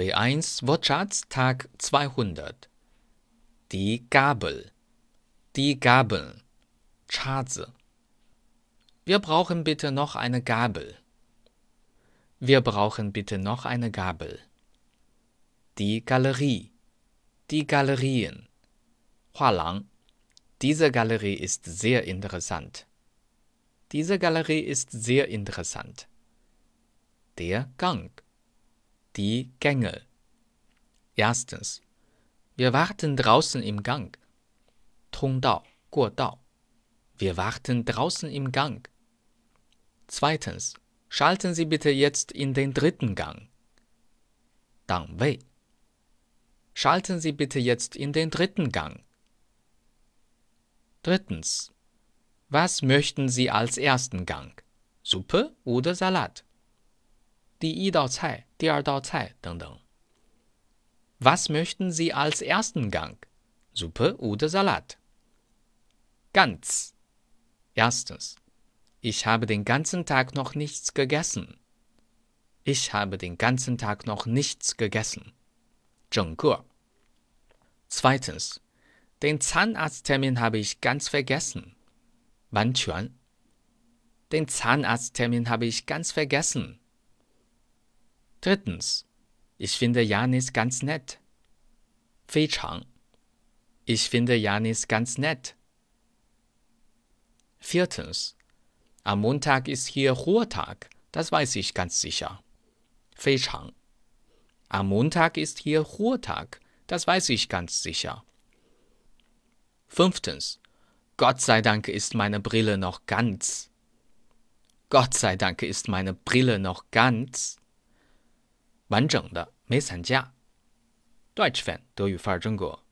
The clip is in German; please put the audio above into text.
B1 Wirtschaftstag 200 Die Gabel Die Gabel Chase Wir brauchen bitte noch eine Gabel. Wir brauchen bitte noch eine Gabel. Die Galerie Die Galerien Hualang Diese Galerie ist sehr interessant. Diese Galerie ist sehr interessant. Der Gang die Gänge. Erstens. Wir warten draußen im Gang. 通道,过道. Wir warten draußen im Gang. Zweitens. Schalten Sie bitte jetzt in den dritten Gang. 档位. Schalten Sie bitte jetzt in den dritten Gang. Drittens. Was möchten Sie als ersten Gang? Suppe oder Salat? 第一道菜、第二道菜等等。Was möchten Sie als ersten Gang? Suppe oder Salat? Ganz. Erstens. Ich habe den ganzen Tag noch nichts gegessen. Ich habe den ganzen Tag noch nichts gegessen. 整个. Zweitens. Den Zahnarzttermin habe ich ganz vergessen. 完全. Den Zahnarzttermin habe ich ganz vergessen. Drittens. Ich finde Janis ganz nett. 非常. Ich finde Janis ganz nett. Viertens. Am Montag ist hier Ruhetag, das weiß ich ganz sicher. 非常. Am Montag ist hier Ruhetag, das weiß ich ganz sicher. Fünftens. Gott sei Dank ist meine Brille noch ganz. Gott sei Dank ist meine Brille noch ganz. 完整的没散架。Deutsch Fan 德语范儿真格。